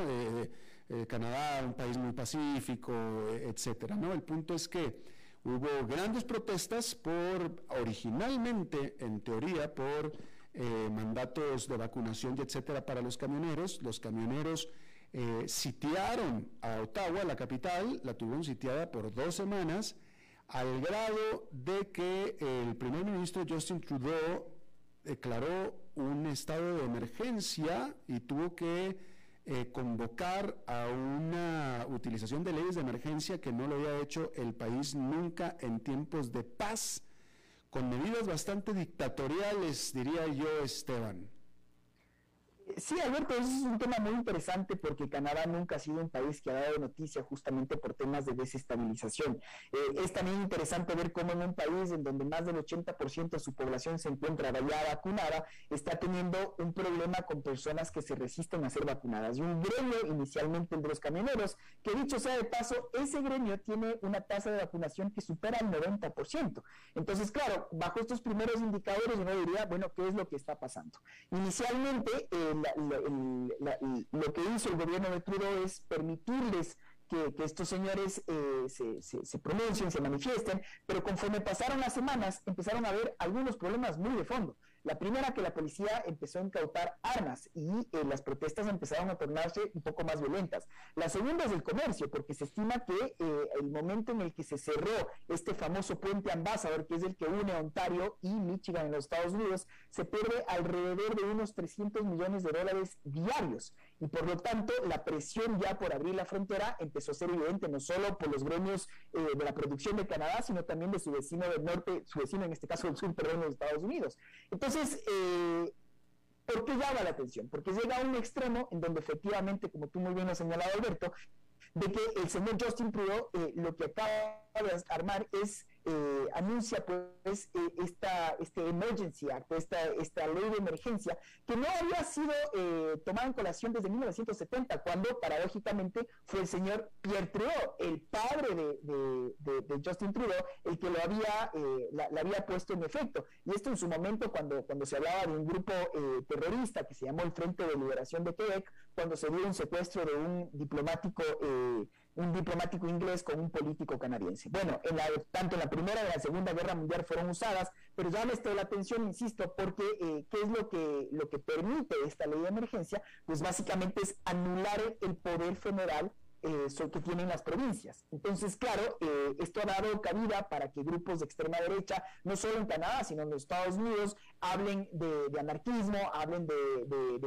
Eh, Canadá, un país muy pacífico, eh, etcétera. ¿no? El punto es que hubo grandes protestas por, originalmente, en teoría, por eh, mandatos de vacunación y etcétera para los camioneros. Los camioneros sitiaron a Ottawa, la capital, la tuvieron sitiada por dos semanas, al grado de que el primer ministro Justin Trudeau declaró un estado de emergencia y tuvo que eh, convocar a una utilización de leyes de emergencia que no lo había hecho el país nunca en tiempos de paz, con medidas bastante dictatoriales, diría yo, Esteban. Sí, Alberto, ese es un tema muy interesante porque Canadá nunca ha sido un país que ha dado noticia justamente por temas de desestabilización. Eh, es también interesante ver cómo en un país en donde más del 80% de su población se encuentra ya vacunada, está teniendo un problema con personas que se resisten a ser vacunadas. Y un gremio, inicialmente el de los camioneros, que dicho sea de paso, ese gremio tiene una tasa de vacunación que supera el 90%. Entonces, claro, bajo estos primeros indicadores uno diría, bueno, ¿qué es lo que está pasando? Inicialmente, eh, lo que hizo el gobierno de Trudeau es permitirles que, estos señores eh, se, se, pronuncien, se manifiesten, pero conforme pasaron las semanas empezaron a haber algunos problemas muy de fondo. La primera, que la policía empezó a incautar armas y eh, las protestas empezaron a tornarse un poco más violentas. La segunda es el comercio, porque se estima que eh, el momento en el que se cerró este famoso puente Ambassador, que es el que une Ontario y Michigan en los Estados Unidos, se pierde alrededor de unos 300 millones de dólares diarios y por lo tanto la presión ya por abrir la frontera empezó a ser evidente no solo por los gremios eh, de la producción de Canadá, sino también de su vecino del norte, su vecino en este caso del sur, perdón, de Estados Unidos. Entonces, eh, ¿por qué llama la atención? Porque llega a un extremo en donde efectivamente, como tú muy bien has señalado, Alberto, de que el señor Justin Trudeau eh, lo que acaba de armar es eh, anuncia pues eh, esta este emergency act, esta, esta ley de emergencia que no había sido eh, tomada en colación desde 1970 cuando paradójicamente fue el señor Pierre Trudeau, el padre de, de, Justin Trudeau, el que lo había la, había puesto en efecto. Y esto en su momento cuando, cuando se hablaba de un grupo terrorista que se llamó el Frente de Liberación de Quebec cuando se dio un secuestro de un diplomático un diplomático inglés con un político canadiense. Bueno, en la, tanto en la Primera y la Segunda Guerra Mundial fueron usadas, pero ya me estoy la atención, insisto, porque eh, ¿qué es lo que, lo que permite esta ley de emergencia? Pues básicamente es anular el poder federal eh, que tienen las provincias. Entonces, claro, eh, esto ha dado cabida para que grupos de extrema derecha, no solo en Canadá, sino en los Estados Unidos, hablen de, anarquismo, hablen de,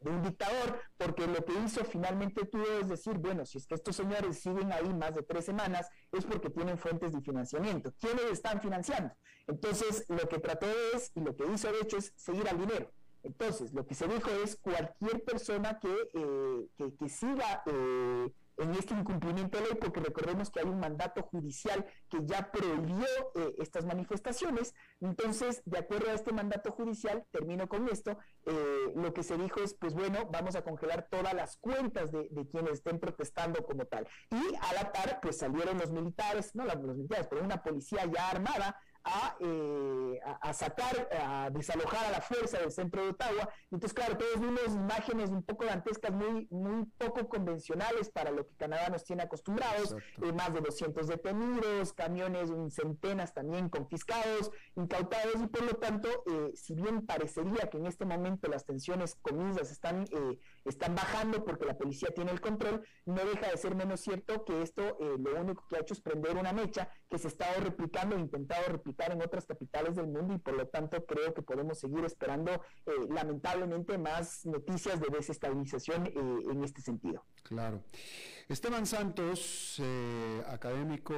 un dictador, porque lo que hizo finalmente tú es decir, bueno, si es que estos señores siguen ahí más de tres semanas, es porque tienen fuentes de financiamiento. ¿Quiénes están financiando? Entonces, lo que trató es, y lo que hizo de hecho es seguir al dinero. Entonces, lo que se dijo es cualquier persona que, eh, que, siga eh, en este incumplimiento de ley, porque recordemos que hay un mandato judicial que ya prohibió eh, estas manifestaciones. Entonces, de acuerdo a este mandato judicial, termino con esto, lo que se dijo es, pues bueno, vamos a congelar todas las cuentas de, quienes estén protestando como tal. Y a la par, pues salieron los militares, no los militares, pero una policía ya armada eh, a, sacar, a desalojar a la fuerza del centro de Ottawa. Entonces, claro, todos vimos imágenes un poco dantescas, muy, muy poco convencionales para lo que Canadá nos tiene acostumbrados, eh, más de 200 detenidos, camiones, centenas también confiscados, incautados, y por lo tanto, eh, si bien parecería que en este momento las tensiones, comillas, están, están bajando porque la policía tiene el control, no deja de ser menos cierto que esto lo único que ha hecho es prender una mecha que se ha estado replicando, intentado replicar en otras capitales del mundo y por lo tanto creo que podemos seguir esperando eh, lamentablemente más noticias de desestabilización eh, en este sentido. Claro. Esteban Santos, eh, académico,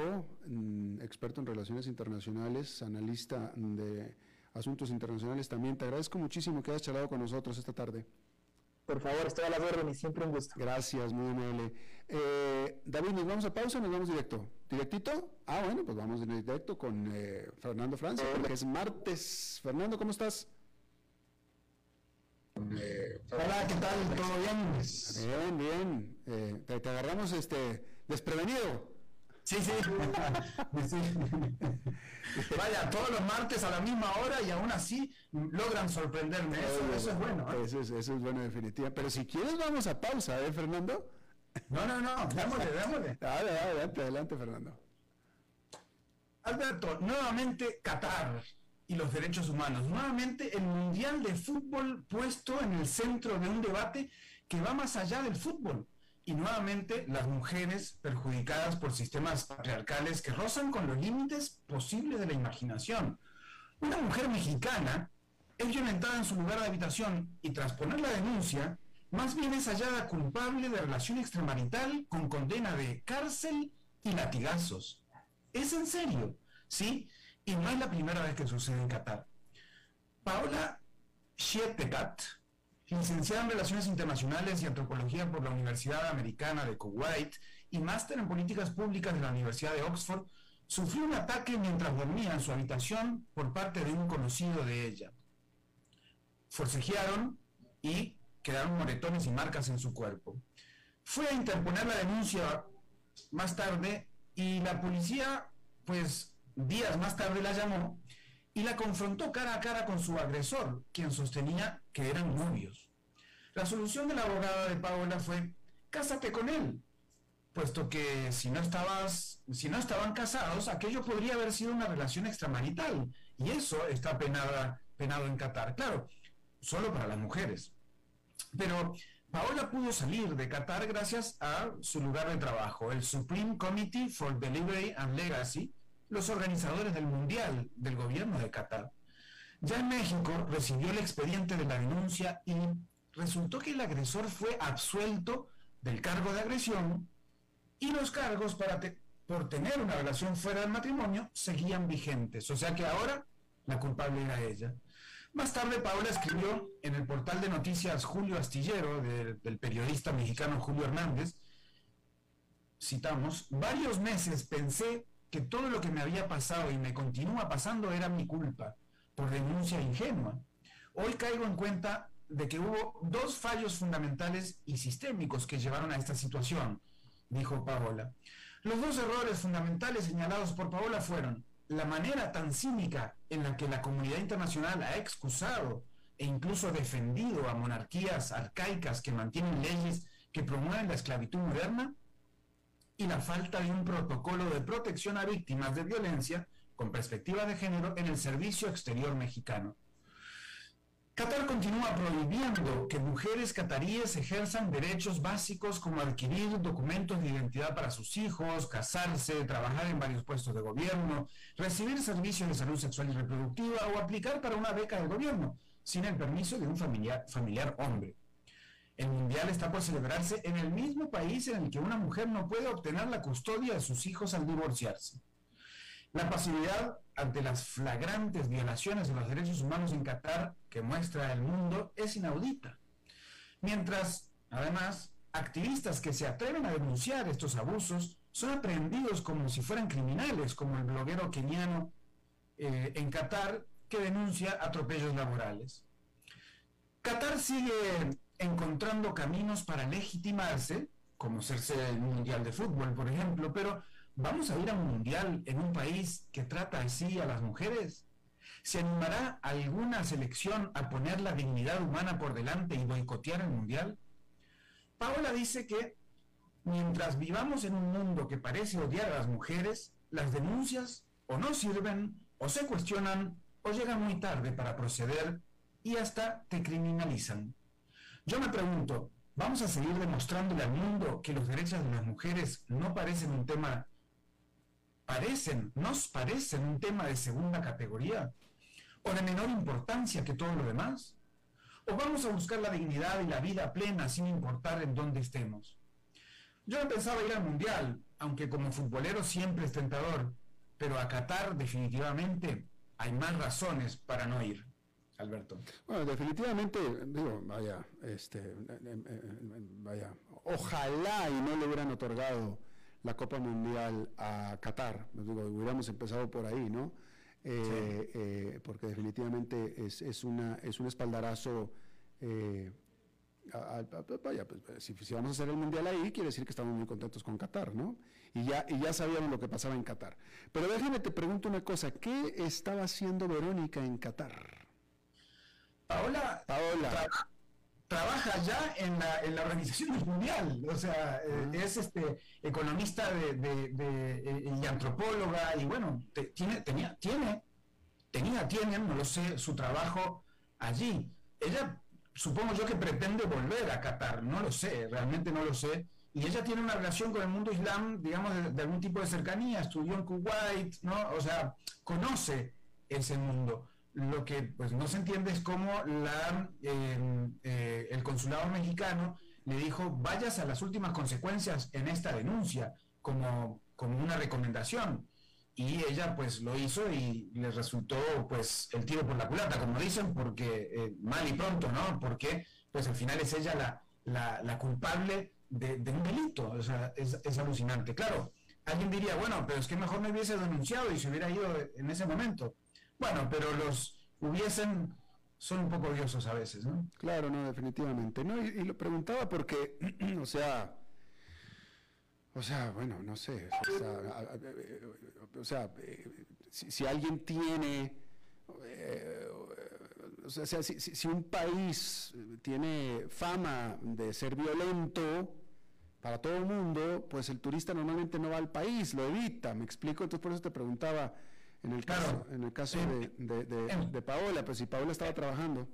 mm, experto en relaciones internacionales, analista de asuntos internacionales también. Te agradezco muchísimo que hayas charlado con nosotros esta tarde. Por favor, estoy a las órdenes, siempre un gusto. Gracias, muy amable. Eh, David, ¿nos vamos a pausa o nos vamos directo? ¿Directito? Ah, bueno, pues vamos en directo con eh, Fernando Francia, porque es martes. Fernando, ¿cómo estás? Eh, hola, ¿qué tal? ¿Todo bien? Bien, bien. Eh, te, te, agarramos este desprevenido. Sí, (laughs) sí. Vaya, todos los martes a la misma hora y aún así logran sorprenderme. Eso, es bueno. ¿eh? Eso, es, eso es bueno, definitivamente. Pero si quieres, vamos a pausa, ¿eh, Fernando? No, no, no, démosle, démosle. (laughs) Adelante, adelante, Fernando. Alberto, nuevamente Qatar y los derechos humanos. Nuevamente el Mundial de Fútbol puesto en el centro de un debate que va más allá del fútbol y nuevamente las mujeres perjudicadas por sistemas patriarcales que rozan con los límites posibles de la imaginación. Una mujer mexicana es violentada en su lugar de habitación y tras poner la denuncia, más bien es hallada culpable de relación extramarital con condena de cárcel y latigazos. Es en serio, ¿sí? Y no es la primera vez que sucede en Qatar. Paola Shepetat, licenciada en Relaciones Internacionales y Antropología por la Universidad Americana de Kuwait y máster en Políticas Públicas de la Universidad de Oxford, sufrió un ataque mientras dormía en su habitación por parte de un conocido de ella. Forcejearon y quedaron moretones y marcas en su cuerpo. Fue a interponer la denuncia más tarde y la policía, pues días más tarde la llamó y la confrontó cara a cara con su agresor, quien sostenía que eran novios. La solución de la abogada de Paola fue, cásate con él, puesto que si no, estaban casados, aquello podría haber sido una relación extramarital, y eso está penado en Qatar. Claro, solo para las mujeres. Pero Paola pudo salir de Qatar gracias a su lugar de trabajo, el Supreme Committee for Delivery and Legacy, los organizadores del Mundial del gobierno de Qatar. Ya en México recibió el expediente de la denuncia y resultó que el agresor fue absuelto del cargo de agresión y los cargos por tener una relación fuera del matrimonio seguían vigentes. O sea que ahora la culpable era ella. Más tarde, Paola escribió en el portal de noticias Julio Astillero, del periodista mexicano Julio Hernández, citamos, varios meses pensé que todo lo que me había pasado y me continúa pasando era mi culpa, por denuncia ingenua. Hoy caigo en cuenta de que hubo dos fallos fundamentales y sistémicos que llevaron a esta situación, dijo Paola. Los dos errores fundamentales señalados por Paola fueron la manera tan cínica en la que la comunidad internacional ha excusado e incluso defendido a monarquías arcaicas que mantienen leyes que promueven la esclavitud moderna y la falta de un protocolo de protección a víctimas de violencia con perspectiva de género en el servicio exterior mexicano. Qatar continúa prohibiendo que mujeres cataríes ejerzan derechos básicos como adquirir documentos de identidad para sus hijos, casarse, trabajar en varios puestos de gobierno, recibir servicios de salud sexual y reproductiva o aplicar para una beca del gobierno, sin el permiso de un familiar, familiar hombre. El Mundial está por celebrarse en el mismo país en el que una mujer no puede obtener la custodia de sus hijos al divorciarse. La pasividad ante las flagrantes violaciones de los derechos humanos en Qatar que muestra el mundo es inaudita. Mientras, además, activistas que se atreven a denunciar estos abusos son aprehendidos como si fueran criminales, como el bloguero keniano eh, en Qatar que denuncia atropellos laborales. Qatar sigue encontrando caminos para legitimarse, como serse el Mundial de Fútbol, por ejemplo, pero ¿vamos a ir a un Mundial en un país que trata así a las mujeres? ¿Se animará alguna selección a poner la dignidad humana por delante y boicotear el Mundial? Paola dice que mientras vivamos en un mundo que parece odiar a las mujeres, las denuncias o no sirven, o se cuestionan, o llegan muy tarde para proceder y hasta te criminalizan. Yo me pregunto, ¿vamos a seguir demostrándole al mundo que los derechos de las mujeres no parecen un tema, parecen, nos parecen un tema de segunda categoría? ¿O de menor importancia que todo lo demás? ¿O vamos a buscar la dignidad y la vida plena sin importar en dónde estemos? Yo no pensaba ir al Mundial, aunque como futbolero siempre es tentador, pero a Qatar definitivamente hay más razones para no ir. Alberto. Bueno, definitivamente, digo, vaya, este, vaya, ojalá y no le hubieran otorgado la Copa Mundial a Qatar, digo, hubiéramos empezado por ahí, ¿no? Eh, eh, porque definitivamente es, es, una, es un espaldarazo. Eh, vaya, pues, si, si, vamos a hacer el mundial ahí, quiere decir que estamos muy contentos con Qatar, ¿no? Y ya, y ya sabíamos lo que pasaba en Qatar. Pero déjame te pregunto una cosa: ¿qué estaba haciendo Verónica en Qatar? Paola, trabaja ya en la, en la, Organización Mundial, o sea, eh, es este economista de, eh, y antropóloga, y bueno, tiene, tenía, tiene, tenía, tienen, no lo sé, su trabajo allí. Ella, supongo yo que pretende volver a Qatar, no lo sé, realmente no lo sé. Y ella tiene una relación con el mundo islam, digamos, de, de algún tipo de cercanía, estudió en Kuwait, ¿no? O sea, conoce ese mundo lo que pues no se entiende es cómo la, em, eh, el consulado mexicano le dijo vayas a las últimas consecuencias en esta denuncia como, una recomendación y ella pues lo hizo y le resultó pues el tiro por la culata como dicen porque eh, mal y pronto no porque pues al final es ella la, la, culpable de, un delito. O sea es, es alucinante. Claro alguien diría bueno pero es que mejor me hubiese denunciado y se hubiera ido en ese momento bueno, pero los hubiesen son un poco odiosos a veces, ¿no? Claro, no, definitivamente. No, y, lo preguntaba porque, (clears throat) o sea, o sea, bueno, no sé, o sea, eh, si, alguien tiene, o sea, si, un país tiene fama de ser violento para todo el mundo, pues el turista normalmente no va al país, lo evita, me explico, entonces por eso te preguntaba, en el caso, en el caso de, Paola, pues si Paola estaba trabajando.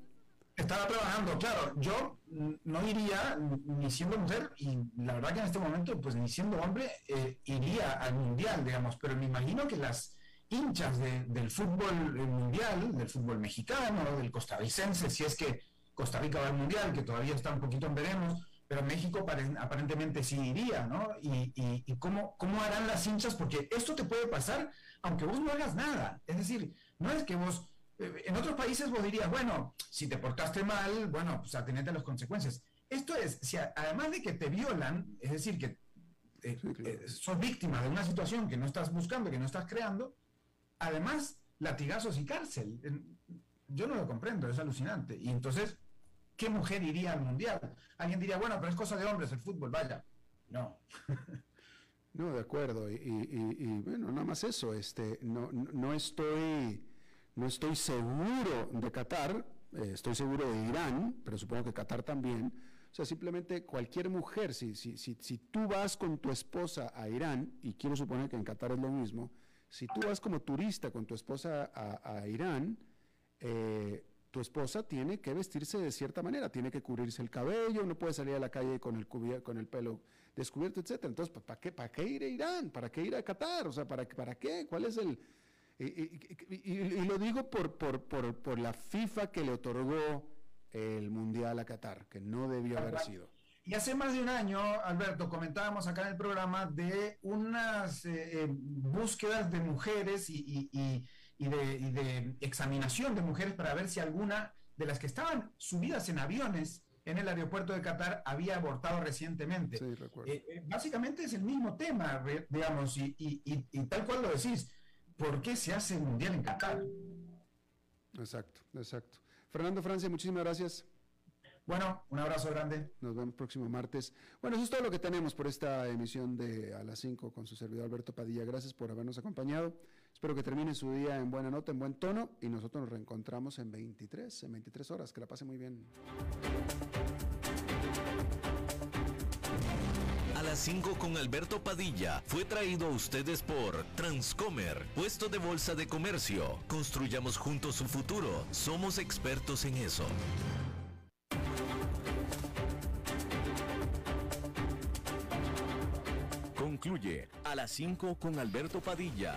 Estaba trabajando, claro. Yo no iría ni siendo mujer, y la verdad que en este momento, pues ni siendo hombre, eh, iría al mundial, digamos, pero me imagino que las hinchas del fútbol mundial, del fútbol mexicano, del costarricense, si es que Costa Rica va al mundial, que todavía está un poquito en veremos, pero México aparentemente sí iría, ¿no? Y, y, cómo, cómo harán las hinchas, porque esto te puede pasar aunque vos no hagas nada. Es decir, no es que vos, eh, en otros países vos dirías, bueno, si te portaste mal, bueno, pues atenete a las consecuencias. Esto es, si además de que te violan, es decir, que eh, eh, sos víctima de una situación que no estás buscando, que no estás creando, además latigazos y cárcel. Yo no lo comprendo, es alucinante. Y entonces, ¿qué mujer iría al mundial? Alguien diría, bueno, pero es cosa de hombres el fútbol, vaya. No. (laughs) No, de acuerdo. Y, bueno, nada más eso. Este, no, no, estoy, no estoy seguro de Qatar, eh, estoy seguro de Irán, pero supongo que Qatar también. O sea, simplemente cualquier mujer, si, si, si, si tú vas con tu esposa a Irán, y quiero suponer que en Qatar es lo mismo, si tú vas como turista con tu esposa a, Irán, eh, tu esposa tiene que vestirse de cierta manera, tiene que cubrirse el cabello, no puede salir a la calle con el, con el pelo descubierto, etcétera. Entonces, ¿para qué, ¿para qué ir a Irán? ¿Para qué ir a Qatar? O sea, ¿para, para qué? ¿Cuál es el...? Y, lo digo por, por, por, por, la FIFA que le otorgó el Mundial a Qatar, que no debió haber sido. Y hace más de un año, Alberto, comentábamos acá en el programa de unas eh, eh, búsquedas de mujeres y, y, de, examinación de mujeres para ver si alguna de las que estaban subidas en aviones en el aeropuerto de Qatar había abortado recientemente. Sí, recuerdo. Eh, básicamente es el mismo tema, digamos, y, y tal cual lo decís. ¿Por qué se hace el Mundial en Qatar? Exacto, exacto. Fernando Francia, muchísimas gracias. Bueno, un abrazo grande. Nos vemos el próximo martes. Bueno, eso es todo lo que tenemos por esta emisión de A las 5 con su servidor Alberto Padilla. Gracias por habernos acompañado. Espero que termine su día en buena nota, en buen tono y nosotros nos reencontramos en 23, en 23 horas. Que la pase muy bien. A las 5 con Alberto Padilla fue traído a ustedes por Transcomer, puesto de bolsa de comercio. Construyamos juntos su futuro. Somos expertos en eso. Concluye a las 5 con Alberto Padilla.